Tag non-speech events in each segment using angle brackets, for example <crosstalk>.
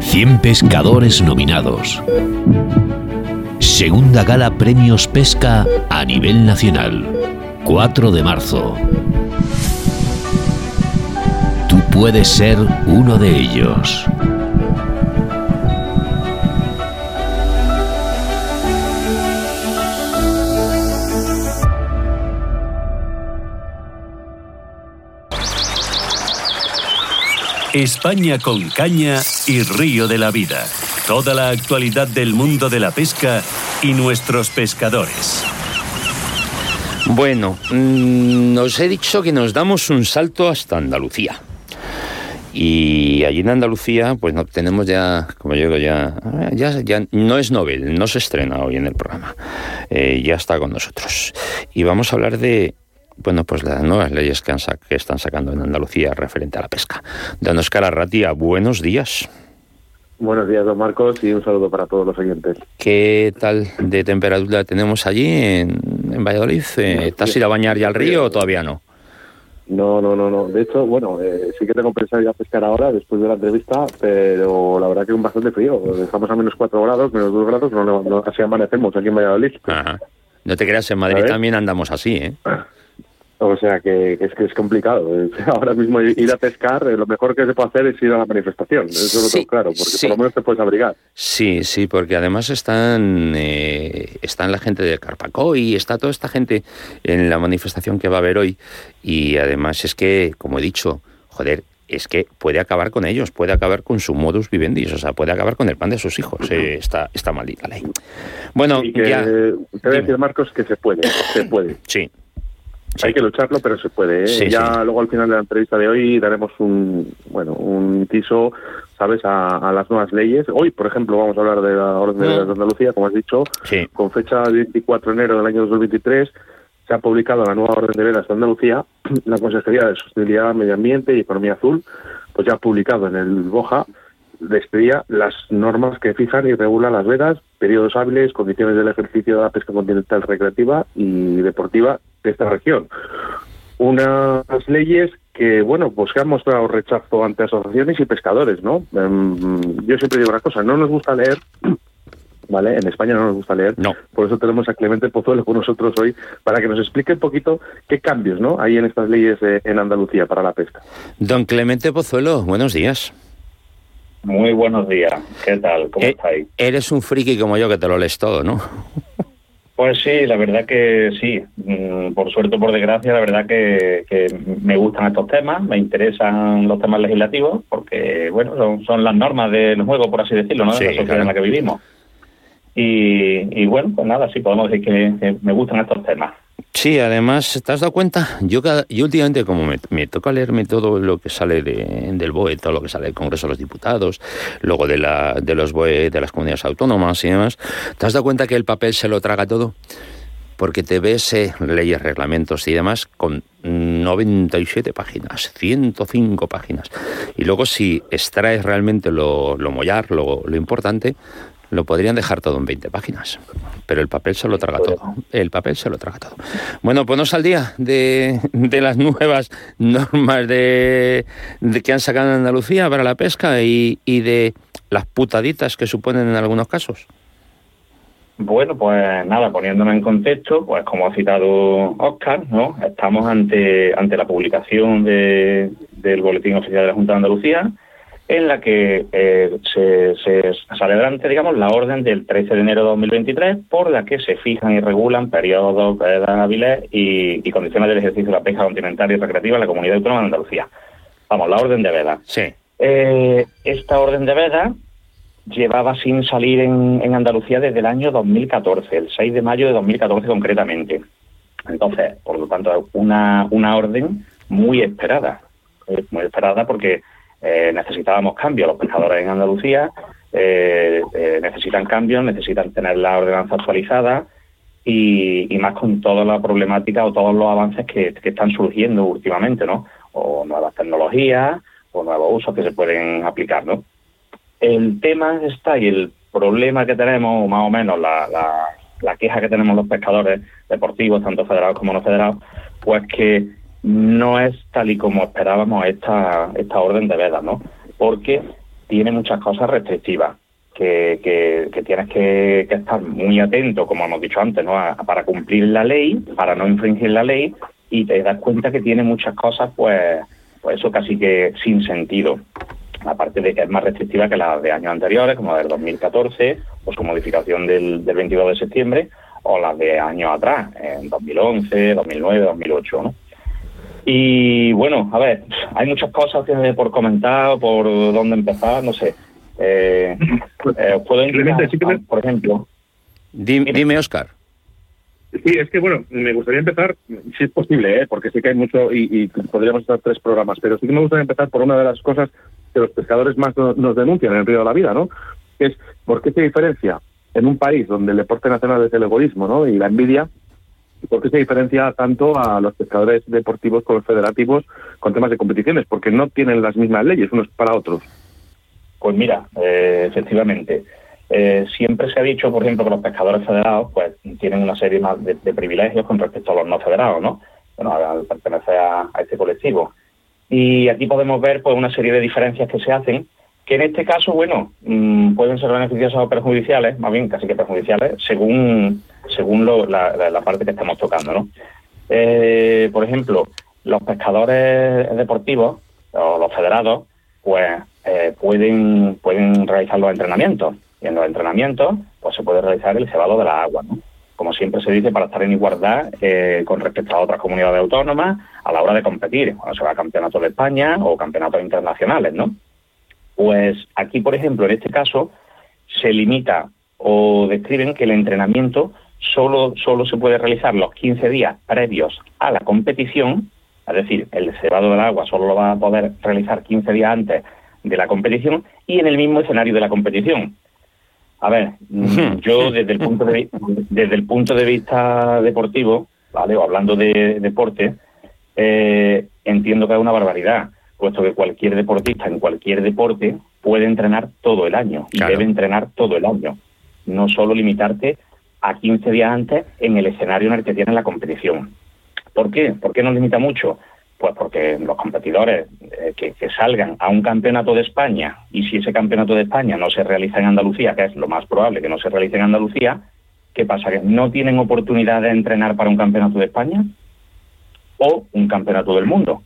100 pescadores nominados. Segunda gala Premios Pesca a nivel nacional. 4 de marzo. Tú puedes ser uno de ellos. España con caña y río de la vida. Toda la actualidad del mundo de la pesca y nuestros pescadores. Bueno, mm, os he dicho que nos damos un salto hasta Andalucía. Y allí en Andalucía, pues no, tenemos ya, como yo digo, ya, ya, ya no es Nobel, no se estrena hoy en el programa. Eh, ya está con nosotros. Y vamos a hablar de bueno, pues las nuevas leyes que, están sacando en Andalucía referente a la pesca. Don Oscar Arratia, buenos días. Buenos días, don Marcos, y un saludo para todos los oyentes. ¿Qué tal de temperatura tenemos allí en, Valladolid? Eh, ¿Te has ido a bañar ya al río o todavía no? No, no, no, no. De hecho, bueno, eh, sí que tengo pensado ir a pescar ahora después de la entrevista, pero la verdad que es bastante frío. Estamos a menos 4 grados, menos 2 grados, no, no, casi amanecemos aquí en Valladolid. Ajá. No te creas, en Madrid también andamos así, ¿eh? <laughs> O sea que, es que es complicado. <laughs> Ahora mismo ir a pescar, eh, lo mejor que se puede hacer es ir a la manifestación. Eso lo tengo claro, porque por lo menos te puedes abrigar. Sí, sí, porque además están, eh, están la gente de Carpacoy, está toda esta gente en la manifestación que va a haber hoy. Y además es que, como he dicho, joder, es que puede acabar con ellos, puede acabar con su modus vivendi, o sea, puede acabar con el pan de sus hijos. Eh, está, está maldita ley. Bueno, ya. Te voy a decir, Marcos, que se puede, se puede. Sí, hay que lucharlo, pero se puede. ¿eh? ya luego al final de la entrevista de hoy daremos un bueno un piso, sabes, a, las nuevas leyes. Hoy, por ejemplo, vamos a hablar de la Orden de, mm. Andalucía, como has dicho, con fecha 24 de enero del año 2023 se ha publicado la nueva Orden de Vedas de Andalucía. <clears throat> La Consejería de Sostenibilidad, Medio Ambiente y Economía Azul, pues ya ha publicado en el BOJA de las normas que fijan y regulan las vedas, periodos hábiles, condiciones del ejercicio de la pesca continental recreativa y deportiva de esta región. Unas leyes que, bueno, pues que han mostrado rechazo ante asociaciones y pescadores, ¿no? Em, yo siempre digo una cosa, no nos gusta leer, <clears throat> ¿vale? En España no nos gusta leer, no. por eso tenemos a Clemente Pozuelo con nosotros hoy para que nos explique un poquito qué cambios, ¿no? Hay en estas leyes en Andalucía para la pesca. Don Clemente Pozuelo, buenos días. Muy buenos días. ¿Qué tal? ¿Cómo eh, estáis? Eres un friki como yo que te lo lees todo, ¿no? Pues sí, la verdad que sí. Mm, por suerte o por desgracia, la verdad que, me gustan estos temas, me interesan los temas legislativos, porque, bueno, son, las normas del juego, por así decirlo, ¿no? De la sociedad en la que vivimos. Y, bueno, pues nada, sí podemos decir que me gustan estos temas. Sí, además, ¿te has dado cuenta? Yo, yo últimamente, como me, toca leerme todo lo que sale del BOE, todo lo que sale del Congreso de los Diputados, luego de, la, de los BOE de las comunidades autónomas y demás, ¿te has dado cuenta que el papel se lo traga todo? Porque te ves eh, leyes, reglamentos y demás con 97 páginas, 105 páginas. Y luego si extraes realmente lo, lo mollar, lo importante, lo podrían dejar todo en 20 páginas, pero el papel se lo traga todo. El papel se lo traga todo. Bueno, ponos al día de, las nuevas normas de, que han sacado en Andalucía para la pesca y, de las putaditas que suponen en algunos casos. Bueno, pues nada, poniéndome en contexto, pues como ha citado Oscar, ¿no? Estamos ante, ante la publicación de, del Boletín Oficial de la Junta de Andalucía, en la que eh, se, sale adelante, digamos, la orden del 13 de enero de 2023, por la que se fijan y regulan periodos, edad hábiles y, condiciones del ejercicio de la pesca continental y recreativa en la comunidad autónoma de Andalucía. Vamos, la orden de veda. Sí. Eh, esta orden de veda llevaba sin salir en, Andalucía desde el año 2014, el 6 de mayo de 2014 concretamente. Entonces, por lo tanto, una, una orden muy esperada, eh, muy esperada porque eh, necesitábamos cambios. Los pescadores en Andalucía eh, eh, necesitan cambios, necesitan tener la ordenanza actualizada y, más con toda la problemática o todos los avances que, están surgiendo últimamente, ¿no? O nuevas tecnologías o nuevos usos que se pueden aplicar, ¿no? El tema está y el problema que tenemos, más o menos la, la queja que tenemos los pescadores deportivos, tanto federados como no federados, pues que no es tal y como esperábamos esta, esta orden de veda, ¿no? porque tiene muchas cosas restrictivas. Que, que, tienes que, estar muy atento, como hemos dicho antes, ¿no? para cumplir la ley, para no infringir la ley, y te das cuenta que tiene muchas cosas, pues, pues eso casi que sin sentido. Aparte de que es más restrictiva que las de años anteriores, como la del 2014, o su modificación del, del 22 de septiembre, o las de años atrás, en 2011, 2009, 2008, ¿no? Y bueno, a ver, hay muchas cosas por comentar, por dónde empezar, no sé. Eh, <laughs> eh puedo por ejemplo. Dime, Oscar. Sí, es que bueno, me gustaría empezar, si es posible, ¿eh? porque sé que hay mucho y, podríamos estar tres programas, pero sí que me gustaría empezar por una de las cosas que los pescadores más nos denuncian en el río de la vida, ¿no? Que es por qué se diferencia en un país donde el deporte nacional es el egoísmo, ¿no? Y la envidia, ¿Por qué se diferencia tanto a los pescadores deportivos con los federativos con temas de competiciones? Porque no tienen las mismas leyes unos para otros. Pues mira, eh, efectivamente. Eh, siempre se ha dicho, por ejemplo, que los pescadores federados pues tienen una serie más de, privilegios con respecto a los no federados, ¿no? Bueno, al pertenecer a, este colectivo. Y aquí podemos ver pues una serie de diferencias que se hacen, que en este caso, bueno, mm, pueden ser beneficiosas o perjudiciales, más bien casi que perjudiciales, según según la, parte que estamos tocando, ¿no? Eh, por ejemplo, los pescadores deportivos o los federados, pues eh, pueden, pueden realizar los entrenamientos. Y en los entrenamientos, pues se puede realizar el cebado de la agua, ¿no? Como siempre se dice, para estar en igualdad eh, con respecto a otras comunidades autónomas a la hora de competir, cuando se va a campeonatos de España o campeonatos internacionales, ¿no? Pues aquí, por ejemplo, en este caso, se limita o describen que el entrenamiento solo, solo se puede realizar los 15 días previos a la competición, es decir, el cebado del agua solo lo va a poder realizar 15 días antes de la competición y en el mismo escenario de la competición. A ver, yo desde el punto de, <laughs> desde el punto de vista deportivo, ¿vale? O hablando de deporte, eh, entiendo que es una barbaridad, puesto que cualquier deportista en cualquier deporte puede entrenar todo el año y debe entrenar todo el año. No solo limitarte a 15 días antes en el escenario en el que tienen la competición. ¿Por qué? ¿Por qué nos limita mucho? Pues porque los competidores eh, que, salgan a un campeonato de España y si ese campeonato de España no se realiza en Andalucía, que es lo más probable que no se realice en Andalucía, ¿qué pasa? ¿Que no tienen oportunidad de entrenar para un campeonato de España o un campeonato del mundo?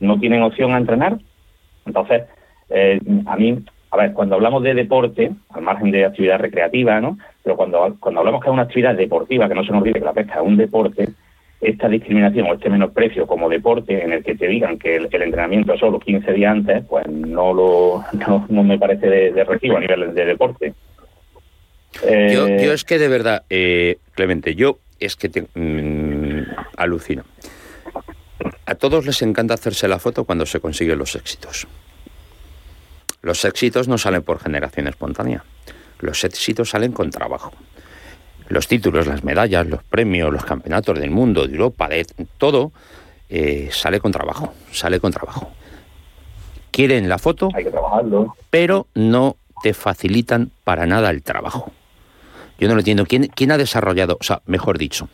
¿No tienen opción a entrenar? Entonces, eh, a mí a ver, cuando hablamos de deporte, al margen de actividad recreativa, ¿no? Pero cuando, cuando hablamos que es una actividad deportiva, que no se nos olvide que la pesca es un deporte, esta discriminación o este menosprecio como deporte en el que te digan que el, entrenamiento es solo 15 días antes, pues no lo no, me parece de, recibo a nivel de deporte. yo, eh, es que de verdad, eh, Clemente, yo es que te, mm, alucino. A todos les encanta hacerse la foto cuando se consiguen los éxitos. Los éxitos no salen por generación espontánea. Los éxitos salen con trabajo. Los títulos, las medallas, los premios, los campeonatos del mundo, de Europa, de todo, eh, sale con trabajo, sale con trabajo. Quieren la foto, Hay que trabajarlo. pero no te facilitan para nada el trabajo. Yo no lo entiendo. ¿Quién, quién ha desarrollado, o sea, mejor dicho,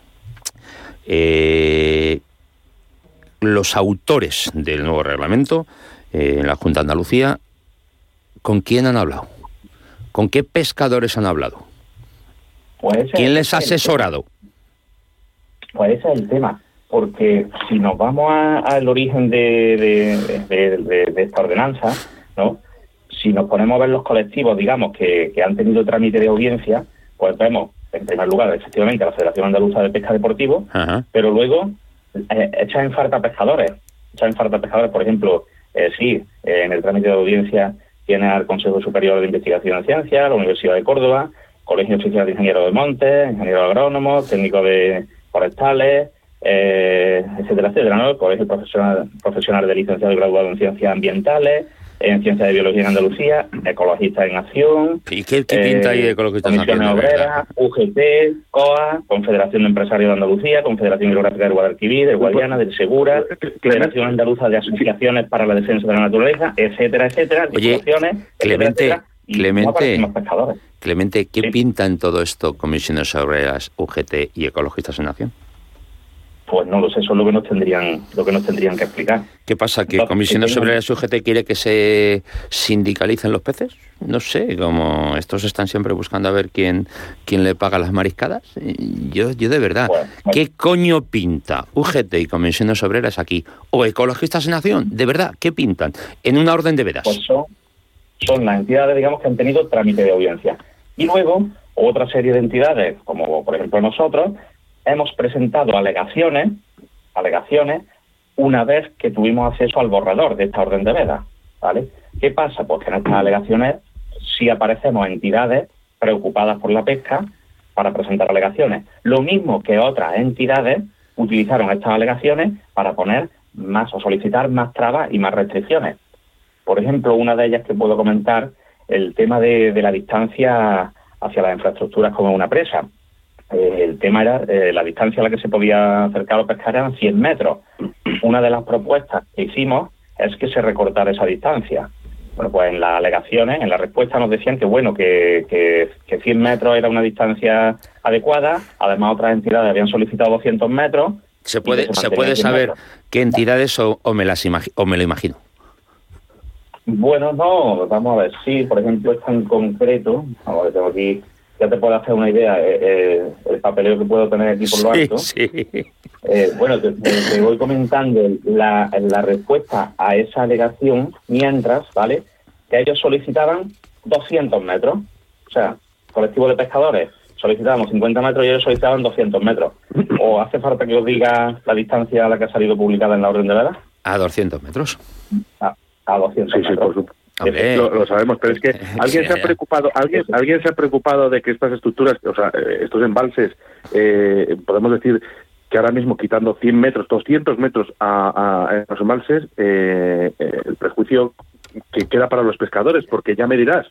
eh, los autores del nuevo reglamento eh, en la Junta de Andalucía ¿Con quién han hablado? ¿Con qué pescadores han hablado? Pues ¿Quién les ha asesorado? Pues ese es el tema, porque si nos vamos al origen de, esta ordenanza, ¿no? si nos ponemos a ver los colectivos, digamos, que, han tenido trámite de audiencia, pues vemos, en primer lugar, efectivamente, la Federación Andaluza de Pesca Deportivo, pero luego eh, echan en falta pescadores. Echan en falta pescadores, por ejemplo, eh, sí, eh, en el trámite de audiencia tiene al Consejo Superior de Investigación en Ciencia, la Universidad de Córdoba, Colegio Oficial de Ingenieros de Montes, Ingeniero Agrónomo, Técnico de Forestales, eh, etcétera, etcétera, ¿no? Colegio Profesional, Profesional de Licenciado y Graduado en Ciencias Ambientales, en Ciencias de Biología en Andalucía, Ecologistas en Acción. ¿Y qué, pinta ahí de Ecologistas en Acción? Obrera, UGT, COA, Confederación de Empresarios de Andalucía, Confederación Geográfica del Guadalquivir, de Guadiana, del Segura, Federación Andaluza de Asociaciones para la Defensa de la Naturaleza, etcétera, etcétera. Oye, Clemente, Clemente, Clemente, ¿qué pinta en todo esto Comisiones Obreras, UGT y Ecologistas en Acción? Pues no lo sé, eso es lo que nos tendrían, lo que nos tendrían que explicar. ¿Qué pasa? ¿Que Comisión sobre la SUGT quiere que se sindicalicen los peces? No sé, como estos están siempre buscando a ver quién, quién le paga las mariscadas. Yo, yo de verdad, ¿qué coño pinta UGT y Comisiones Obreras aquí? ¿O Ecologistas en Acción? De verdad, ¿qué pintan? En una orden de veras. Pues son, son las entidades, digamos, que han tenido trámite de audiencia. Y luego, otra serie de entidades, como por ejemplo nosotros, hemos presentado alegaciones, alegaciones una vez que tuvimos acceso al borrador de esta orden de veda. ¿vale? ¿Qué pasa? Pues que en estas alegaciones sí aparecemos entidades preocupadas por la pesca para presentar alegaciones. Lo mismo que otras entidades utilizaron estas alegaciones para poner más o solicitar más trabas y más restricciones. Por ejemplo, una de ellas que puedo comentar, el tema de, de la distancia hacia las infraestructuras como una presa. Eh, el tema era eh, la distancia a la que se podía acercar a pescar eran 100 metros. <clears throat> Una de las propuestas que hicimos es que se recortara esa distancia. Bueno, pues en las alegaciones, en la respuesta nos decían que bueno, que, que, 100 metros era una distancia adecuada, además otras entidades habían solicitado 200 metros. ¿Se puede, ¿se puede saber qué entidades o, me las o me lo imagino? Bueno, no, vamos a ver, sí, por ejemplo, es tan concreto, vamos a ver, tengo aquí ya te puedo hacer una idea eh, eh, el papeleo que puedo tener aquí por lo alto. Eh, bueno, te, voy comentando la, la, respuesta a esa alegación mientras, ¿vale? Que ellos solicitaban 200 metros. O sea, colectivo de pescadores solicitábamos 50 metros y ellos solicitaban 200 metros. ¿O hace falta que os diga la distancia a la que ha salido publicada en la orden de vela? A 200 metros. A, a 200 sí, metros. Sí, por lo, sabemos, pero es que <laughs> alguien se ha preocupado, alguien, alguien se ha preocupado de que estas estructuras, o sea, eh, estos embalses, eh, podemos decir que ahora mismo quitando 100 metros, 200 metros a, los embalses, eh, el prejuicio que queda para los pescadores, porque ya me dirás,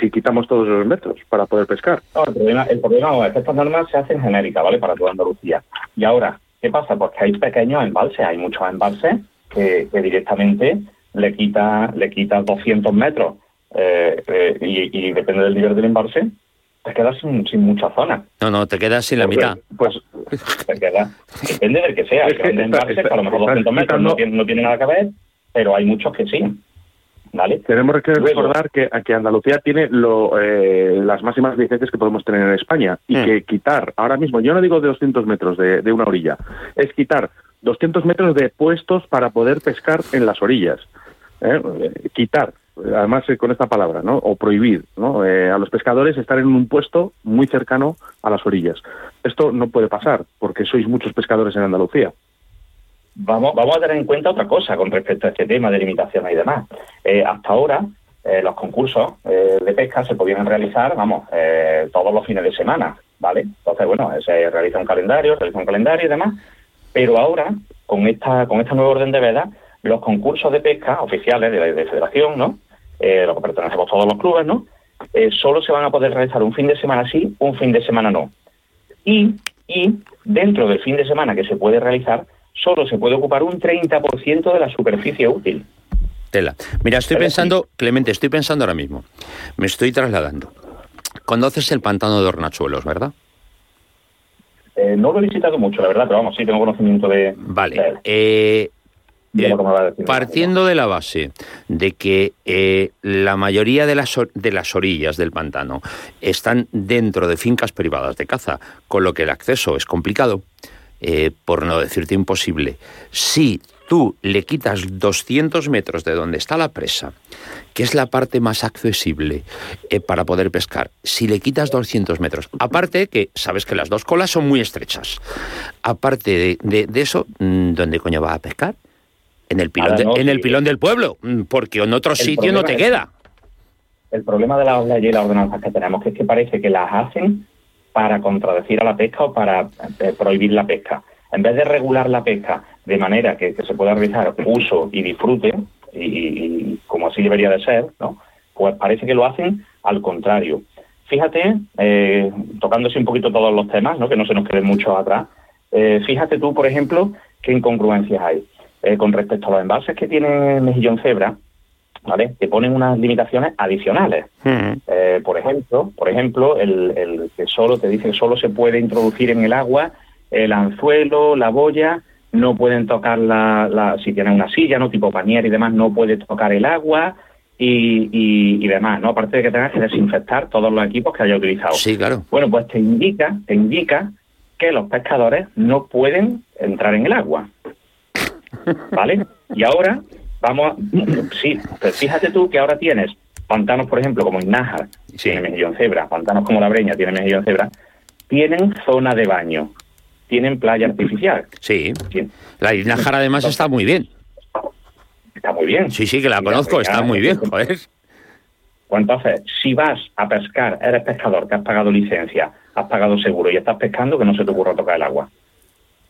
si quitamos todos esos metros para poder pescar. el problema, el problema es que estas normas se hacen genéricas, ¿vale? Para toda Andalucía. Y ahora, ¿qué pasa? Porque hay pequeños embalses, hay muchos embalses que directamente le quita le quita 200 metros eh, eh, y, depende del nivel del embalse, te quedas sin, mucha zona. No, no, te quedas sin la mitad. Pues te queda, depende del que sea. que embalse, a lo mejor 200 metros no tiene, no tiene nada que ver, pero hay muchos que sí. ¿Vale? Tenemos que recordar que, que Andalucía tiene lo, eh, las máximas licencias que podemos tener en España y mm. que quitar, ahora mismo, yo no digo de 200 metros de, de una orilla, es quitar 200 metros de puestos para poder pescar en las orillas. ¿Eh? quitar, además eh, con esta palabra, ¿no? o prohibir. Eh, a los pescadores estar en un puesto muy cercano a las orillas. Esto no puede pasar porque sois muchos pescadores en Andalucía. Vamos, vamos a tener en cuenta otra cosa con respecto a este tema de limitaciones y demás. hasta ahora, los concursos de pesca se podían realizar, vamos, todos los fines de semana, ¿vale? Entonces, bueno, se realiza un calendario, se realiza un calendario y demás, pero ahora, con esta, con esta nueva orden de veda, los concursos de pesca oficiales de, de federación, ¿no? Eh, lo que pertenecemos todos los clubes, ¿no? Eh, solo se van a poder realizar un fin de semana sí, un fin de semana no. Y, y dentro del fin de semana que se puede realizar, solo se puede ocupar un 30% de la superficie útil. Tela. Mira, estoy pensando, Clemente, estoy pensando ahora mismo, me estoy trasladando. Conoces el pantano de Hornachuelos, ¿verdad? Eh, no lo he visitado mucho, la verdad, pero vamos, sí tengo conocimiento de. Vale. Eh, partiendo de la base de que eh, la mayoría de las, de las orillas del pantano están dentro de fincas privadas de caza, con lo que el acceso es complicado, eh, por no decirte imposible, si tú le quitas 200 metros de donde está la presa, que es la parte más accesible eh, para poder pescar, si le quitas 200 metros, aparte que sabes que las dos colas son muy estrechas, aparte de, de eso, mm, ¿dónde coño va a pescar? En el pilón, en el pilón del pueblo, mm, porque en otro sitio no te queda. El problema de las leyes y las ordenanzas que tenemos es que parece que las hacen para contradecir a la pesca o para eh, prohibir la pesca. En vez de regular la pesca de manera que, se pueda realizar uso y disfrute, y, como así debería de ser, ¿no? pues parece que lo hacen al contrario. Fíjate, eh, tocándose un poquito todos los temas, ¿no? que no se nos queden mucho atrás, eh, fíjate tú, por ejemplo, qué incongruencias hay. Eh, con respecto a los embalses que tiene Mejillón Cebra, ¿vale? Que ponen unas limitaciones adicionales. Eh, por ejemplo, por ejemplo, el, que solo te dice que solo se puede introducir en el agua el anzuelo, la boya, no pueden tocar la, si tienen una silla, no tipo pañera y demás, no puede tocar el agua y, y, demás, ¿no? Aparte de que tengas que desinfectar todos los equipos que haya utilizado. Sí, claro. Bueno, pues te indica, te indica que los pescadores no pueden entrar en el agua. ¿Vale? Y ahora vamos a... Sí, pues fíjate tú que ahora tienes pantanos, por ejemplo, como Innájar, tiene mejillón cebra, pantanos como La Breña, tiene mejillón cebra, tienen zona de baño, tienen playa artificial. Sí. La Innájar además está muy bien. Está muy bien. Sí, sí, que la conozco, está muy bien, joder. Pues entonces, si vas a pescar, eres pescador, que has pagado licencia, has pagado seguro y estás pescando, que no se te ocurra tocar el agua.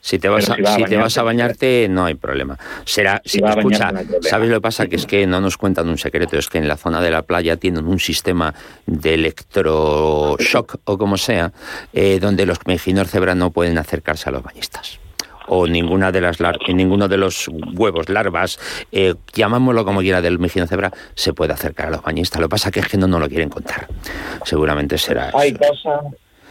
Si te vas, a, si, te vas a bañarte, no hay problema. Será, si, escucha, ¿sabes lo que pasa? Que es que no nos cuentan un secreto, es que en la zona de la playa tienen un sistema de electroshock o como sea, eh, donde los mejinos cebra no pueden acercarse a los bañistas o ninguna de las ninguno de los huevos, larvas, eh, llamámoslo como quiera del mejino cebra, se puede acercar a los bañistas. Lo que pasa es que no, no lo quieren contar. Seguramente será Hay cosas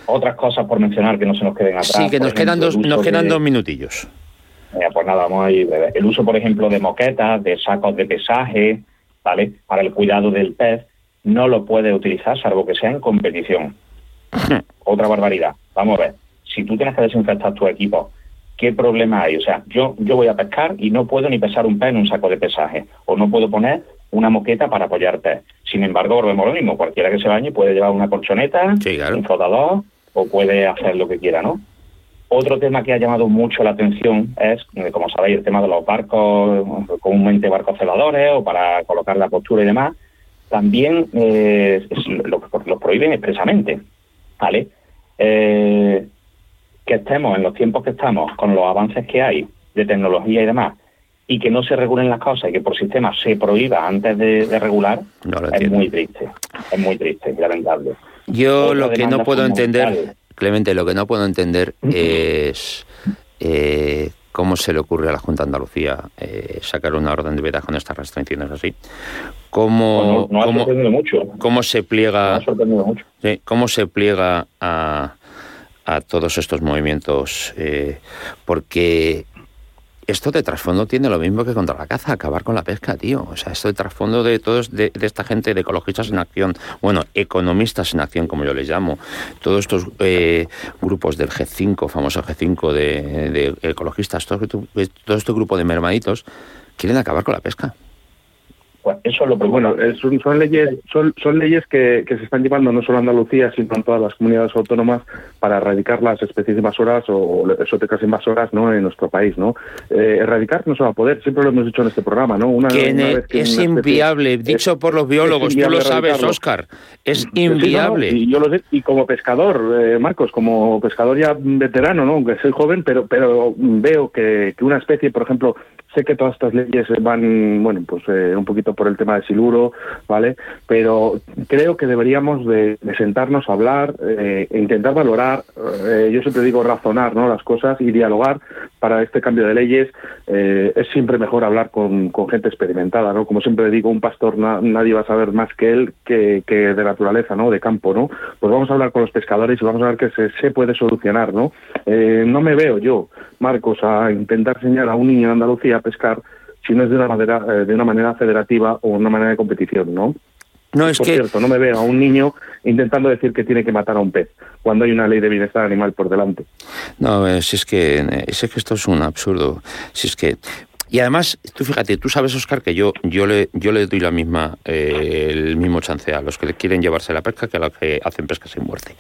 otras cosas por mencionar que no se nos queden atrás. Sí, que nos quedan, dos, nos quedan dos minutillos. pues nada, vamos a ir. El uso, por ejemplo, de moquetas, de sacos de pesaje, ¿vale? Para el cuidado del pez, no lo puede utilizar salvo que sea en competición. <laughs> Otra barbaridad. Vamos a ver. Si tú tienes que desinfectar tu equipo, ¿qué problema hay? O sea, yo, yo voy a pescar y no puedo ni pesar un pez en un saco de pesaje. O no puedo poner una moqueta para apoyar pez. Sin embargo, volvemos lo mismo. Cualquiera que se bañe puede llevar una colchoneta, un flotador o puede hacer lo que quiera, ¿no? Otro tema que ha llamado mucho la atención es, eh, como sabéis, el tema de los barcos, comúnmente barcos celadores o para colocar la postura y demás. También eh, lo, prohíben expresamente, ¿vale? Eh, que estemos en los tiempos que estamos, con los avances que hay de tecnología y demás, y que no se regulen las cosas y que por sistema se prohíba antes de, regular, es muy triste, es muy triste y lamentable. Yo lo que no puedo entender, Clemente, lo que no puedo entender es eh, cómo se le ocurre a la Junta de Andalucía eh, sacar una orden de veda con estas restricciones así. ¿Cómo, no, cómo, mucho. cómo se pliega, cómo se pliega a, a todos estos movimientos? Eh, porque esto de trasfondo tiene lo mismo que contra la caza, acabar con la pesca, tío. O sea, esto de trasfondo de todos, de, esta gente de ecologistas en acción, bueno, economistas en acción, como yo les llamo, todos estos eh, grupos del G5, famoso G5 de, ecologistas, todo, todo este grupo de mermaditos, quieren acabar con la pesca. Pues eso lo Bueno, son, leyes, son, son leyes que, que, se están llevando no solo en Andalucía, sino en todas las comunidades autónomas para erradicar las especies invasoras o exóticas invasoras ¿no? en nuestro país. ¿no? Eh, erradicar no se va a poder, siempre lo hemos dicho en este programa. ¿no? Una, es inviable, dicho por los biólogos, tú lo sabes, Oscar, es inviable. y yo lo sé, y como pescador, eh, Marcos, como pescador ya veterano, ¿no? aunque soy joven, pero, pero veo que, que una especie, por ejemplo, sé que todas estas leyes van, bueno, pues eh, un poquito por el tema de siluro, ¿vale? Pero creo que deberíamos de, sentarnos a hablar eh, e intentar valorar, eh, yo siempre digo razonar, ¿no? Las cosas y dialogar para este cambio de leyes. es siempre mejor hablar con, gente experimentada, ¿no? Como siempre digo, un pastor nadie va a saber más que él que, de naturaleza, ¿no? De campo, ¿no? Pues vamos a hablar con los pescadores y vamos a ver que se, se puede solucionar, ¿no? no me veo yo, Marcos, a intentar enseñar a un niño en Andalucía pescar si no es de una manera, eh, de una manera federativa o una manera de competición, ¿no? No, es por que... cierto, no me veo a un niño intentando decir que tiene que matar a un pez cuando hay una ley de bienestar animal por delante. No, eh, si es que, eh, es que esto es un absurdo. Si es que y además, tú fíjate, tú sabes, Oscar, que yo, yo, le, yo le doy la misma, el mismo chance a los que quieren llevarse la pesca que a los que hacen pesca sin muerte.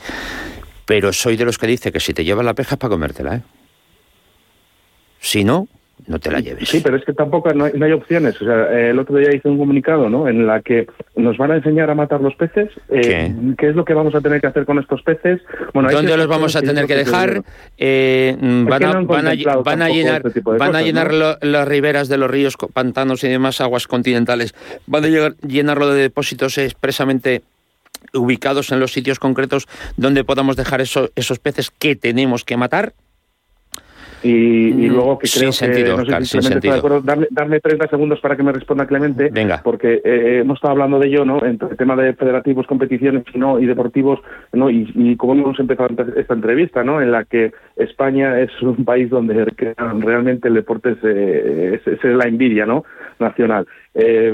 Pero soy de los que dice que si te llevas la pesca es para comértela, ¿eh? Si no, no te la lleves. Sí, pero es que tampoco no hay, opciones. O sea, el otro día hice un comunicado, ¿no? En la que nos van a enseñar a matar los peces. Eh, ¿Qué? es lo que vamos a tener que hacer con estos peces? Bueno, ¿Dónde los vamos a tener que dejar? Eh, van, a, van, a, llenar, van a llenar las riberas de los ríos, pantanos y demás aguas continentales. Van a llenarlo de depósitos expresamente ubicados en los sitios concretos donde podamos dejar esos peces que tenemos que matar y, mm, luego que creo sentido, que, no sé si de acuerdo, darle, darle 30 segundos para que me responda Clemente, Venga. porque eh, hemos estado hablando de ello, ¿no? Entre el tema de federativos, competiciones ¿no? y deportivos, ¿no? Y, y como hemos empezado esta entrevista, ¿no? En la que España es un <laughs> país donde realmente el deporte es, es, la envidia ¿no? nacional. Eh,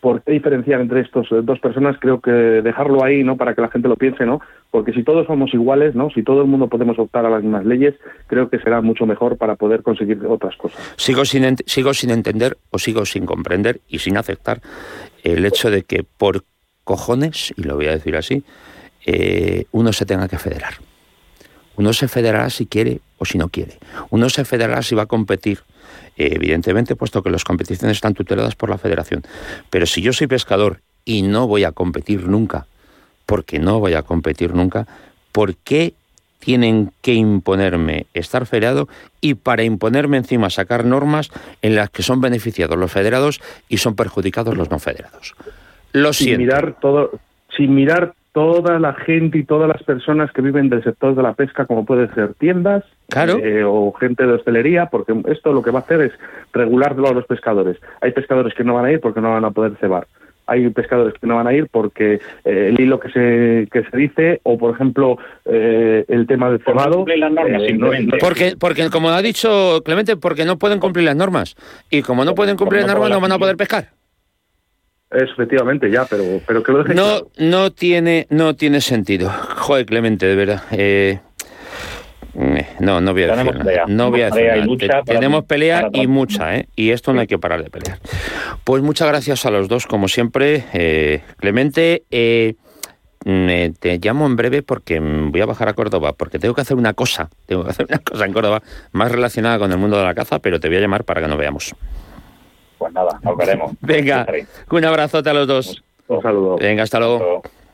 ¿Por qué diferenciar entre estos dos personas? Creo que dejarlo ahí, ¿no? Para que la gente lo piense, ¿no? Porque si todos somos iguales, ¿no? Si todo el mundo podemos optar a las mismas leyes, creo que será mucho mejor para poder conseguir otras cosas. Sigo sin, sigo sin entender o sigo sin comprender y sin aceptar el hecho de que por cojones, y lo voy a decir así, eh, uno se tenga que federar. Uno se federará si quiere o si no quiere. Uno se federará si va a competir evidentemente, puesto que las competiciones están tuteladas por la federación. Pero si yo soy pescador y no voy a competir nunca, porque no voy a competir nunca, ¿por qué tienen que imponerme estar federado y para imponerme encima sacar normas en las que son beneficiados los federados y son perjudicados los no federados? Lo sin mirar todo, sin mirar toda la gente y todas las personas que viven del sector de la pesca, como pueden ser tiendas eh, o gente de hostelería, porque esto lo que va a hacer es regularlo a los pescadores. Hay pescadores que no van a ir porque no van a poder cebar. Hay pescadores que no van a ir porque eh, el hilo que se, que se dice, o por ejemplo eh, el tema del cebado. porque, porque, como ha dicho Clemente, porque no pueden cumplir las normas. Y como no pueden cumplir las normas, no van a poder pescar. Efectivamente, ya, pero, pero que lo deje No, no tiene, no tiene sentido. Joder, Clemente, de verdad. Eh, eh, no, no voy a decir nada. No voy a decir Tenemos pelea y mucha, ¿eh? Y esto no hay que parar de pelear. Pues muchas gracias a los dos, como siempre. Eh, Clemente, te llamo en breve porque voy a bajar a Córdoba, porque tengo que hacer una cosa, tengo que hacer una cosa en Córdoba más relacionada con el mundo de la caza, pero te voy a llamar para que nos veamos. Pues nada, nos veremos. Venga, un abrazote a los dos. Un saludo. Venga, hasta luego.